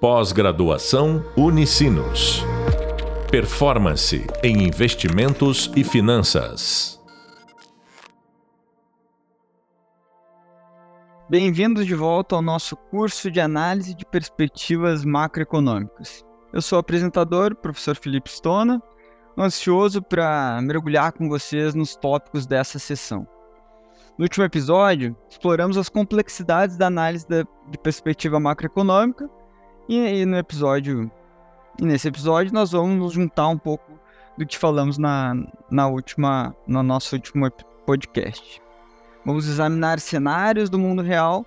Pós-graduação Unicinos. Performance em investimentos e finanças. Bem-vindos de volta ao nosso curso de análise de perspectivas macroeconômicas. Eu sou o apresentador, professor Felipe Stona, ansioso para mergulhar com vocês nos tópicos dessa sessão. No último episódio, exploramos as complexidades da análise de perspectiva macroeconômica e, e no episódio, e nesse episódio nós vamos juntar um pouco do que falamos na, na última, no nosso último podcast. Vamos examinar cenários do mundo real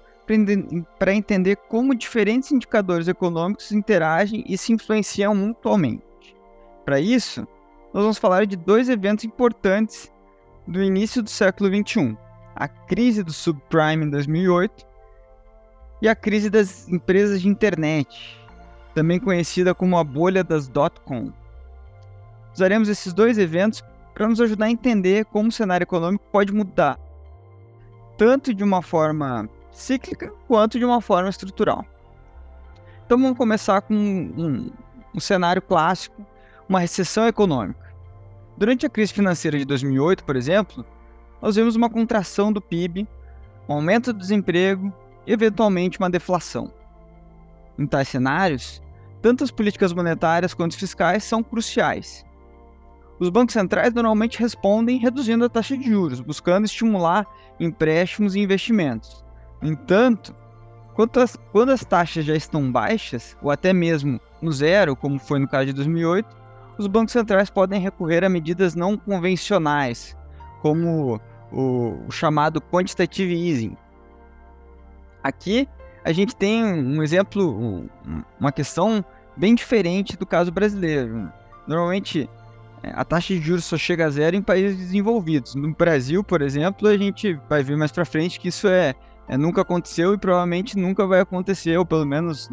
para entender como diferentes indicadores econômicos interagem e se influenciam mutuamente. Para isso, nós vamos falar de dois eventos importantes do início do século XXI: a crise do subprime em 2008 e a crise das empresas de internet, também conhecida como a bolha das dot-com. Usaremos esses dois eventos para nos ajudar a entender como o cenário econômico pode mudar, tanto de uma forma cíclica quanto de uma forma estrutural. Então vamos começar com um, um, cenário clássico, uma recessão econômica. Durante a crise financeira de 2008, por exemplo, nós vimos uma contração do PIB, um aumento do desemprego eventualmente uma deflação. Em tais cenários, tanto as políticas monetárias quanto fiscais são cruciais. Os bancos centrais normalmente respondem reduzindo a taxa de juros, buscando estimular empréstimos e investimentos. No entanto, quando as taxas já estão baixas, ou até mesmo no zero, como foi no caso de 2008, os bancos centrais podem recorrer a medidas não convencionais, como o chamado quantitative easing, Aqui a gente tem um exemplo, uma questão bem diferente do caso brasileiro. Normalmente é, a taxa de juros só chega a zero em países desenvolvidos. No Brasil, por exemplo, a gente vai ver mais para frente que isso é, é, nunca aconteceu e provavelmente nunca vai acontecer, ou pelo menos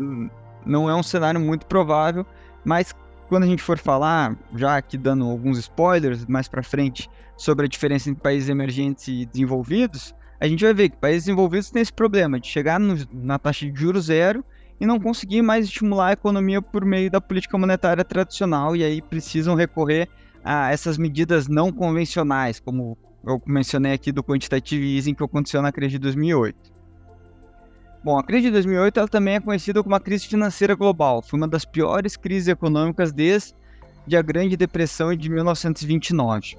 não é um cenário muito provável. Mas quando a gente for falar, já aqui dando alguns spoilers mais para frente sobre a diferença entre países emergentes e desenvolvidos, a gente vai ver que países desenvolvidos têm esse problema de chegar no, na taxa de juros zero e não conseguir mais estimular a economia por meio da política monetária tradicional e aí precisam recorrer a essas medidas não convencionais, como eu mencionei aqui do quantitative easing que aconteceu na crise de 2008. Bom, a crise de 2008 ela também é conhecida como a crise financeira global. Foi uma das piores crises econômicas desde a Grande Depressão de 1929.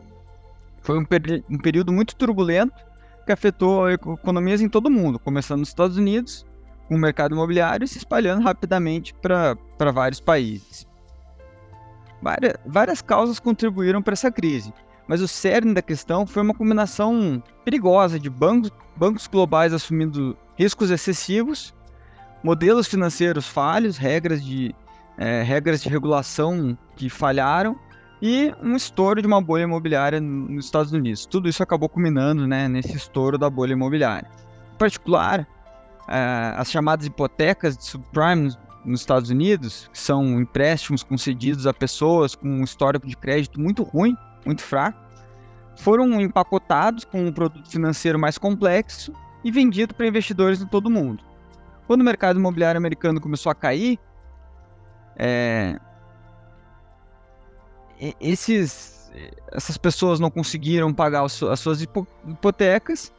Foi um, um período muito turbulento que afetou economias em todo o mundo, começando nos Estados Unidos, com o mercado imobiliário e se espalhando rapidamente para vários países. Várias, várias causas contribuíram para essa crise, mas o cerne da questão foi uma combinação perigosa de bancos, bancos globais assumindo riscos excessivos, modelos financeiros falhos, regras de, é, regras de regulação que falharam e um estouro de uma bolha imobiliária nos Estados Unidos. Tudo isso acabou culminando né, nesse estouro da bolha imobiliária. Em particular, uh, as chamadas hipotecas de subprime nos Estados Unidos, que são empréstimos concedidos a pessoas com um histórico de crédito muito ruim, muito fraco, foram empacotados com um produto financeiro mais complexo e vendido para investidores em todo o mundo. Quando o mercado imobiliário americano começou a cair, é, esses, essas pessoas não conseguiram pagar as suas hipotecas.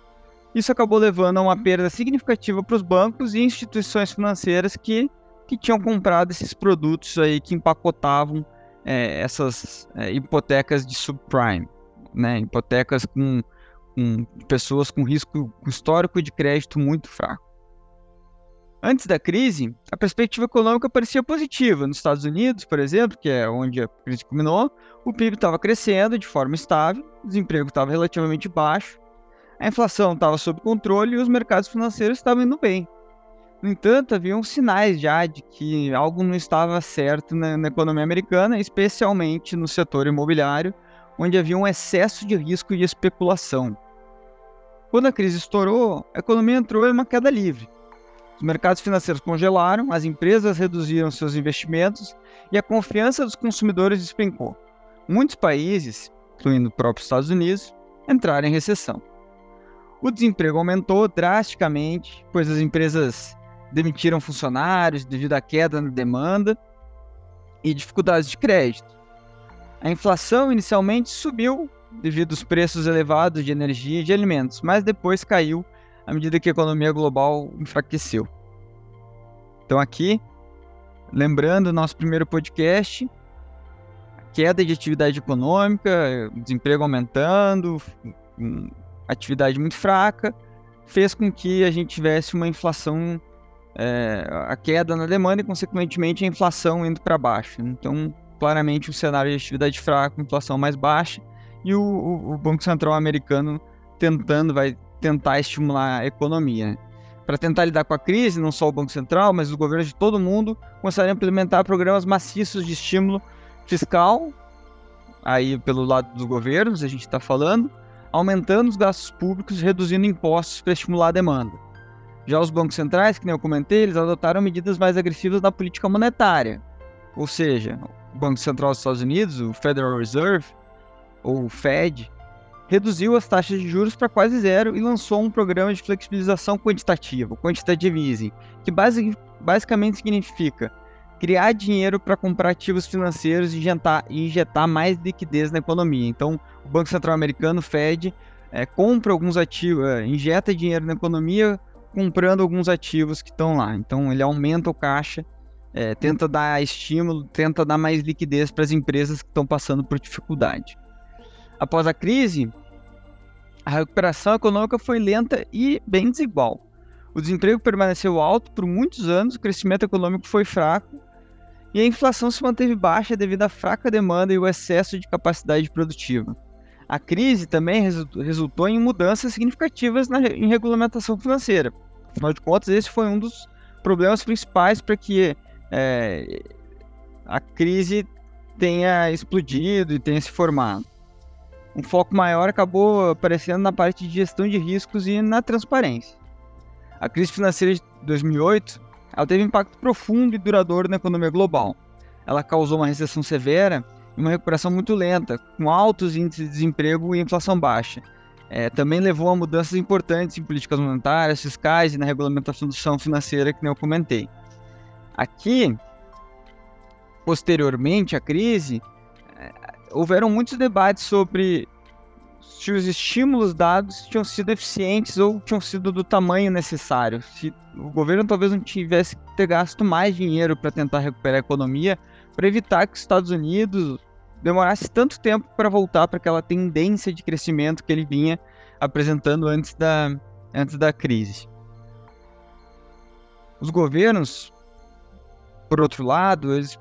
Isso acabou levando a uma perda significativa para os bancos e instituições financeiras que, que tinham comprado esses produtos aí que empacotavam é, essas é, hipotecas de subprime, né? hipotecas com, com pessoas com risco histórico de crédito muito fraco. Antes da crise, a perspectiva econômica parecia positiva. Nos Estados Unidos, por exemplo, que é onde a crise culminou, o PIB estava crescendo de forma estável, o desemprego estava relativamente baixo, a inflação estava sob controle e os mercados financeiros estavam indo bem. No entanto, haviam sinais já de que algo não estava certo na, na economia americana, especialmente no setor imobiliário, onde havia um excesso de risco e especulação. Quando a crise estourou, a economia entrou em uma queda livre os mercados financeiros congelaram, as empresas reduziram seus investimentos e a confiança dos consumidores despencou. Muitos países, incluindo o próprio Estados Unidos, entraram em recessão. O desemprego aumentou drasticamente, pois as empresas demitiram funcionários devido à queda na demanda e dificuldades de crédito. A inflação inicialmente subiu devido aos preços elevados de energia e de alimentos, mas depois caiu à medida que a economia global enfraqueceu. Então aqui, lembrando nosso primeiro podcast, queda de atividade econômica, desemprego aumentando, atividade muito fraca, fez com que a gente tivesse uma inflação, é, a queda na demanda e, consequentemente, a inflação indo para baixo. Então, claramente, um cenário de atividade fraca, inflação mais baixa, e o, o, o Banco Central americano tentando, vai tentar estimular a economia. Para tentar lidar com a crise, não só o Banco Central, mas os governos de todo mundo começaram a implementar programas maciços de estímulo fiscal, aí pelo lado dos governos, a gente está falando, aumentando os gastos públicos reduzindo impostos para estimular a demanda. Já os bancos centrais, que nem eu comentei, eles adotaram medidas mais agressivas na política monetária. Ou seja, o Banco Central dos Estados Unidos, o Federal Reserve, ou o Fed, reduziu as taxas de juros para quase zero e lançou um programa de flexibilização quantitativa, quantitative easing, que basic, basicamente significa criar dinheiro para comprar ativos financeiros e injetar, e injetar, mais liquidez na economia. Então, o Banco Central Americano, Fed, é, compra alguns ativos, é, injeta dinheiro na economia comprando alguns ativos que estão lá. Então, ele aumenta o caixa, é, tenta dar estímulo, tenta dar mais liquidez para as empresas que estão passando por dificuldade. Após a crise, a recuperação econômica foi lenta e bem desigual. O desemprego permaneceu alto por muitos anos, o crescimento econômico foi fraco e a inflação se manteve baixa devido à fraca demanda e o excesso de capacidade produtiva. A crise também resultou em mudanças significativas na, em regulamentação financeira. Afinal de contas, esse foi um dos problemas principais para que é, a crise tenha explodido e tenha se formado. Um foco maior acabou aparecendo na parte de gestão de riscos e na transparência. A crise financeira de 2008 ela teve impacto profundo e duradouro na economia global. Ela causou uma recessão severa e uma recuperação muito lenta, com altos índices de desemprego e inflação baixa. É, também levou a mudanças importantes em políticas monetárias, fiscais e na regulamentação financeira, que nem eu comentei. Aqui, posteriormente à crise, houveram muitos debates sobre se os estímulos dados tinham sido eficientes ou tinham sido do tamanho necessário. Se o governo talvez não tivesse que ter gasto mais dinheiro para tentar recuperar a economia, para evitar que os Estados Unidos demorasse tanto tempo para voltar para aquela tendência de crescimento que ele vinha apresentando antes da, antes da crise. Os governos, por outro lado, eles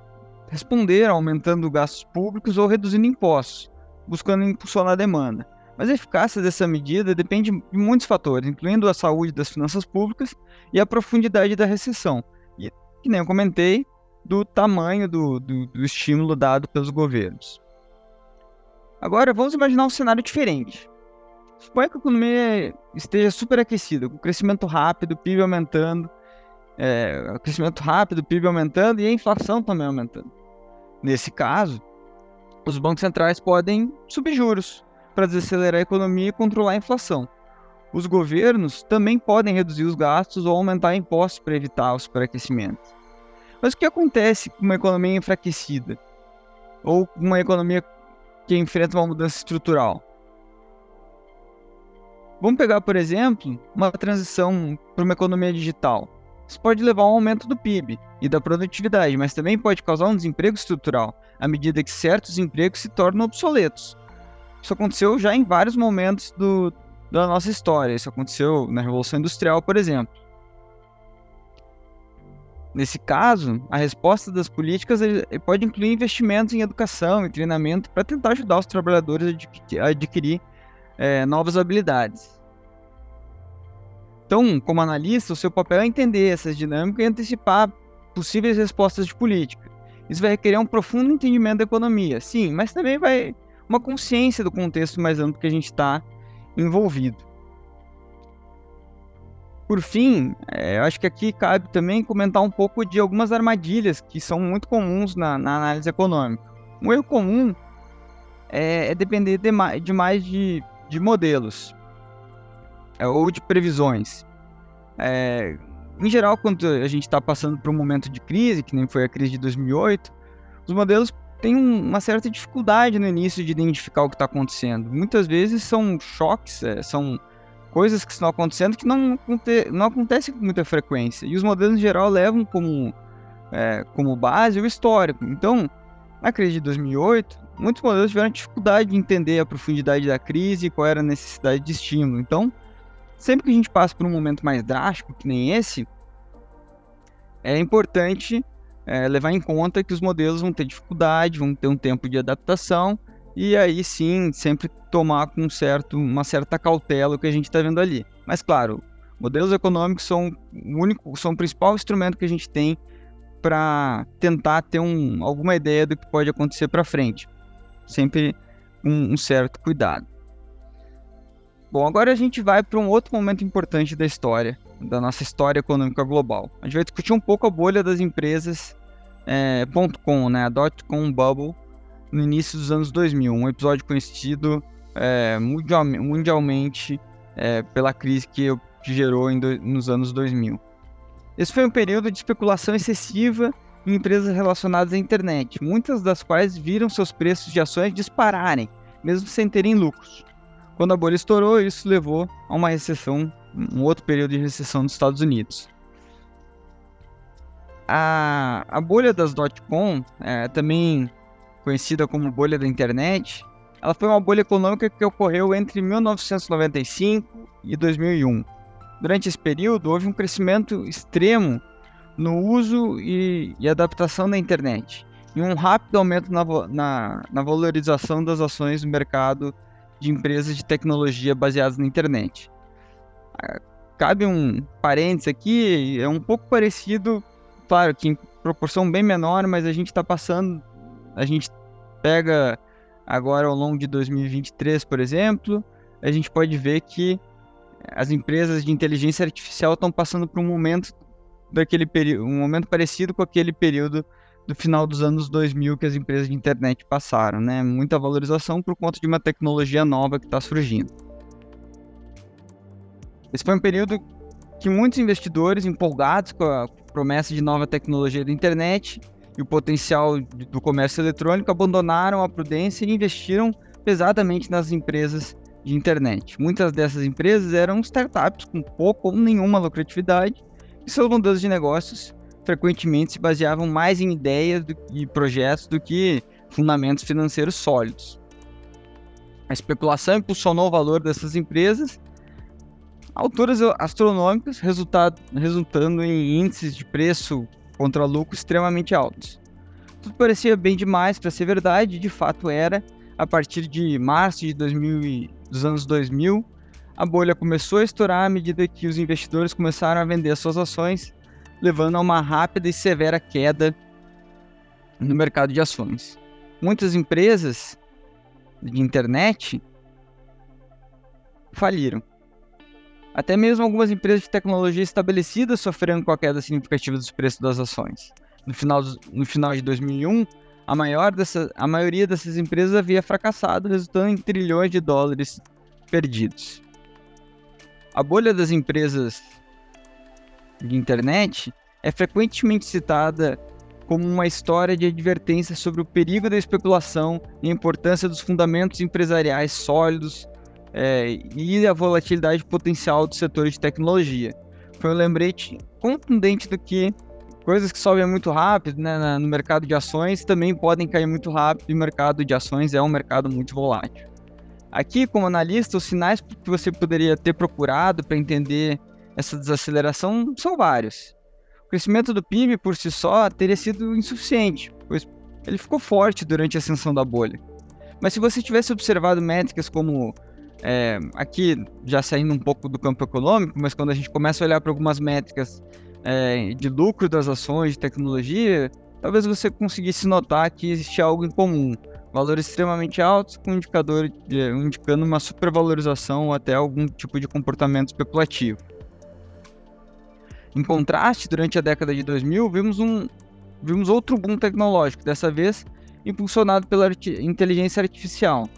responderam aumentando gastos públicos ou reduzindo impostos, buscando impulsionar a demanda. Mas a eficácia dessa medida depende de muitos fatores, incluindo a saúde das finanças públicas e a profundidade da recessão. E, que nem eu comentei, do tamanho do, do, do estímulo dado pelos governos. Agora, vamos imaginar um cenário diferente. Suponha que a economia esteja superaquecida, com crescimento rápido, PIB aumentando, é, crescimento rápido, PIB aumentando e a inflação também aumentando. Nesse caso, os bancos centrais podem subir juros, para desacelerar a economia e controlar a inflação. Os governos também podem reduzir os gastos ou aumentar impostos para evitar o superaquecimento. Mas o que acontece com uma economia enfraquecida? Ou uma economia que enfrenta uma mudança estrutural? Vamos pegar, por exemplo, uma transição para uma economia digital. Isso pode levar a um aumento do PIB e da produtividade, mas também pode causar um desemprego estrutural, à medida que certos empregos se tornam obsoletos. Isso aconteceu já em vários momentos do, da nossa história. Isso aconteceu na Revolução Industrial, por exemplo. Nesse caso, a resposta das políticas pode incluir investimentos em educação e treinamento para tentar ajudar os trabalhadores a adquirir é, novas habilidades. Então, como analista, o seu papel é entender essas dinâmicas e antecipar possíveis respostas de política. Isso vai requerer um profundo entendimento da economia, sim, mas também vai uma consciência do contexto mais amplo que a gente está envolvido. Por fim, é, eu acho que aqui cabe também comentar um pouco de algumas armadilhas que são muito comuns na, na análise econômica. Um erro comum é, é depender demais, de, de modelos ou de previsões. É, em geral, quando a gente está passando por um momento de crise, que nem foi a crise de 2008, os modelos têm uma certa dificuldade no início de identificar o que está acontecendo. Muitas vezes são choques, é, são coisas que estão acontecendo que não, não acontecem com muita frequência. E os modelos, em geral, levam como, é, como base o histórico. Então, na crise de 2008, muitos modelos tiveram dificuldade de entender a profundidade da crise e qual era a necessidade de estímulo. Então, sempre que a gente passa por um momento mais drástico, que nem esse, é importante é, levar em conta que os modelos vão ter dificuldade, vão ter um tempo de adaptação, e aí sim, sempre tomar com certo, uma certa cautela o que a gente está vendo ali. Mas claro, modelos econômicos são o único, são o principal instrumento que a gente tem para tentar ter um, alguma ideia do que pode acontecer para frente. Sempre com um, um certo cuidado. Bom, agora a gente vai para um outro momento importante da história, da nossa história econômica global. A gente vai discutir um pouco a bolha das empresas é, .com, né, a .com bubble, no início dos anos 2000, um episódio conhecido é, mundial, mundialmente é, pela crise que gerou do, nos anos 2000. Esse foi um período de especulação excessiva em empresas relacionadas à internet, muitas das quais viram seus preços de ações dispararem, mesmo sem terem lucros. Quando a bolha estourou, isso levou a uma recessão, um outro período de recessão nos Estados Unidos. A, a bolha das dot-com, é, também conhecida como bolha da internet, ela foi uma bolha econômica que ocorreu entre 1995 e 2001. Durante esse período, houve um crescimento extremo no uso e, e adaptação da internet, e um rápido aumento na, na, na valorização das ações no mercado de empresas de tecnologia baseadas na internet. Ah, cabe um parênteses aqui, é um pouco parecido, claro que em proporção bem menor, mas a gente está passando, a gente pega agora ao longo de 2023, por exemplo, a gente pode ver que as empresas de inteligência artificial estão passando por um momento daquele período, um momento parecido com aquele período do final dos anos 2000 que as empresas de internet passaram, né? Muita valorização por conta de uma tecnologia nova que está surgindo. Esse foi um período que muitos investidores empolgados com a promessa de nova tecnologia da internet e o potencial do comércio eletrônico abandonaram a prudência e investiram pesadamente nas empresas de internet. Muitas dessas empresas eram startups com pouco ou nenhuma lucratividade e seus modelos de negócios frequentemente se baseavam mais em ideias e projetos do que fundamentos financeiros sólidos. A especulação impulsionou o valor dessas empresas a alturas astronômicas, resultando em índices de preço contra lucro extremamente altos. Tudo parecia bem demais para ser verdade, e de fato era. A partir de março de 2000, dos anos 2000, a bolha começou a estourar à medida que os investidores começaram a vender suas ações levando a uma rápida e severa queda no mercado de ações. Muitas empresas de internet faliram. Até mesmo algumas empresas de tecnologia estabelecidas sofreram com a queda significativa dos preços das ações. No final, no final de 2001, a, maior dessa, a maioria dessas empresas havia fracassado, resultando em trilhões de dólares perdidos. A bolha das empresas de internet é frequentemente citada como uma história de advertência sobre o perigo da especulação e a importância dos fundamentos empresariais sólidos é, e a volatilidade potencial do setor de tecnologia. Foi um lembrete contundente do que coisas que sobem muito rápido né, no mercado de ações também podem cair muito rápido e o mercado de ações é um mercado muito volátil. Aqui, como analista, os sinais que você poderia ter procurado para entender essa desaceleração são vários. O crescimento do PIB por si só teria sido insuficiente, pois ele ficou forte durante a ascensão da bolha. Mas se você tivesse observado métricas como é, aqui já saindo um pouco do campo econômico, mas quando a gente começa a olhar para algumas métricas é, de lucro das ações de tecnologia, talvez você conseguisse notar que existe algo em comum. Valores extremamente altos com indicador de, indicando uma supervalorização ou até algum tipo de comportamento especulativo. Em contraste, durante a década de 2000, vimos, um, vimos outro boom tecnológico, dessa vez impulsionado pela inteligência artificial.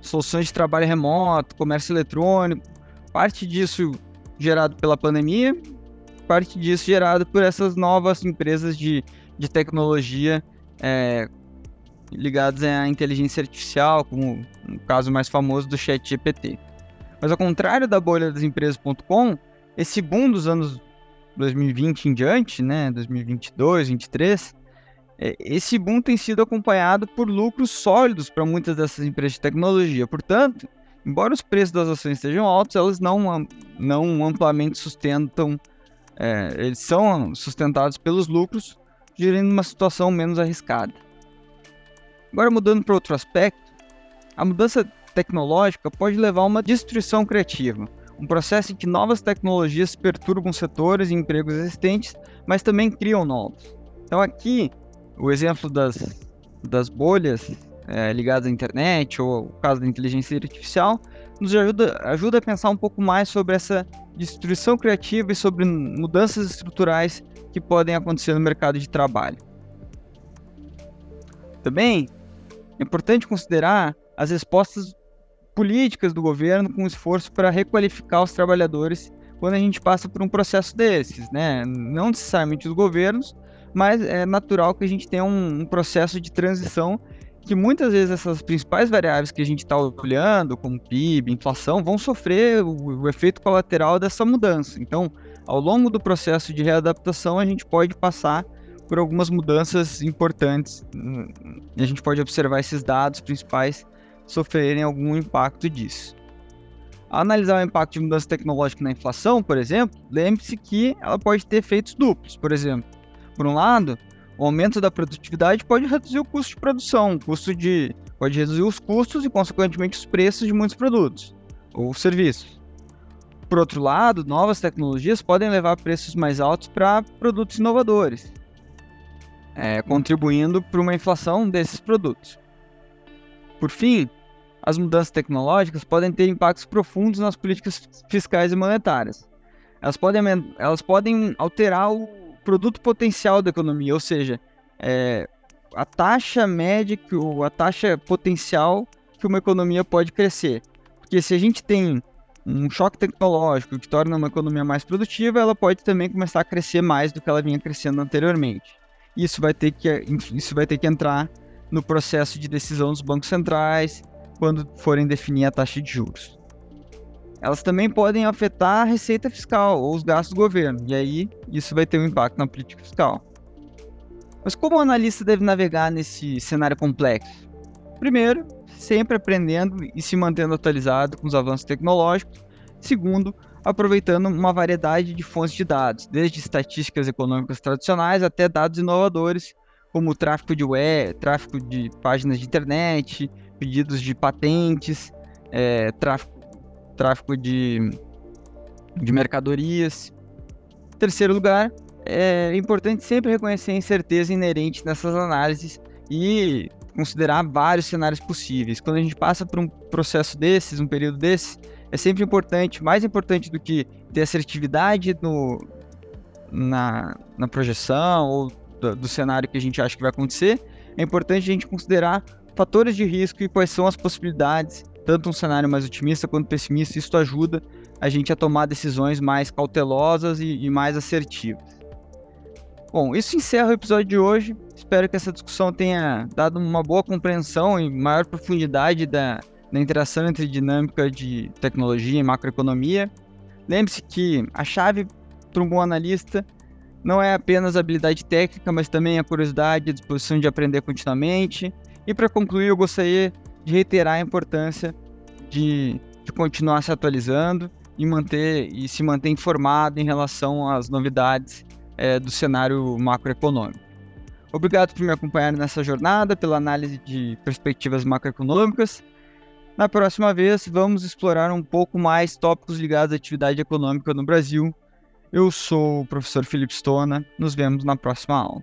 Soluções de trabalho remoto, comércio eletrônico, parte disso gerado pela pandemia parte disso gerado por essas novas empresas de, de tecnologia é, ligadas à inteligência artificial, como o caso mais famoso do ChatGPT. Mas ao contrário da bolha das empresas.com, esse boom dos anos 2020 em diante, né, 2022, 2023, é, esse boom tem sido acompanhado por lucros sólidos para muitas dessas empresas de tecnologia. Portanto, embora os preços das ações estejam altos, elas não, não amplamente sustentam, é, eles são sustentados pelos lucros, gerando uma situação menos arriscada. Agora, mudando para outro aspecto, a mudança tecnológica pode levar a uma destruição criativa, um processo em que novas tecnologias perturbam setores e empregos existentes, mas também criam novos. Então, aqui, o exemplo das, das bolhas é, ligadas à internet ou o caso da inteligência artificial nos ajuda, ajuda a pensar um pouco mais sobre essa destruição criativa e sobre mudanças estruturais que podem acontecer no mercado de trabalho. Também é importante considerar as respostas políticas do governo com esforço para requalificar os trabalhadores quando a gente passa por um processo desses, né? Não necessariamente os governos, mas é natural que a gente tenha um, um processo de transição que muitas vezes essas principais variáveis que a gente está olhando, como PIB, inflação, vão sofrer o, o, efeito colateral dessa mudança. Então, ao longo do processo de readaptação, a gente pode passar por algumas mudanças importantes e a gente pode observar esses dados principais sofrerem algum impacto disso. Ao analisar o impacto de mudança tecnológica na inflação, por exemplo, lembre-se que ela pode ter efeitos duplos. Por exemplo, por um lado, o aumento da produtividade pode reduzir o custo de produção, custo de pode reduzir os custos e consequentemente os preços de muitos produtos ou serviços. Por outro lado, novas tecnologias podem levar preços mais altos para produtos inovadores, é, contribuindo para uma inflação desses produtos. Por fim, as mudanças tecnológicas podem ter impactos profundos nas políticas fiscais e monetárias. Elas podem, elas podem alterar o produto potencial da economia, ou seja, é, a taxa média, a taxa potencial que uma economia pode crescer. Porque se a gente tem um choque tecnológico que torna uma economia mais produtiva, ela pode também começar a crescer mais do que ela vinha crescendo anteriormente. Isso vai ter que, isso vai ter que entrar no processo de decisão dos bancos centrais, quando forem definir a taxa de juros. Elas também podem afetar a receita fiscal ou os gastos do governo, e aí isso vai ter um impacto na política fiscal. Mas como o analista deve navegar nesse cenário complexo? Primeiro, sempre aprendendo e se mantendo atualizado com os avanços tecnológicos. Segundo, aproveitando uma variedade de fontes de dados, desde estatísticas econômicas tradicionais até dados inovadores como tráfego de web, tráfego de páginas de internet, pedidos de patentes, é, tráfego, tráfego de, de mercadorias. Em terceiro lugar, é importante sempre reconhecer a incerteza inerente nessas análises e considerar vários cenários possíveis. Quando a gente passa por um processo desses, um período desses, é sempre importante, mais importante do que ter assertividade no, na, na projeção ou do, do cenário que a gente acha que vai acontecer, é importante a gente considerar fatores de risco e quais são as possibilidades, tanto um cenário mais otimista quanto pessimista. Isso ajuda a gente a tomar decisões mais cautelosas e, e mais assertivas. Bom, isso encerra o episódio de hoje. Espero que essa discussão tenha dado uma boa compreensão e maior profundidade da, da interação entre dinâmica de tecnologia e macroeconomia. Lembre-se que a chave para um bom analista não é apenas habilidade técnica, mas também a curiosidade, a disposição de aprender continuamente. E para concluir, eu gostaria de reiterar a importância de, de continuar se atualizando e manter e se manter informado em relação às novidades é, do cenário macroeconômico. Obrigado por me acompanhar nessa jornada, pela análise de perspectivas macroeconômicas. Na próxima vez, vamos explorar um pouco mais tópicos ligados à atividade econômica no Brasil eu sou o professor Felipe Stona. Nos vemos na próxima aula.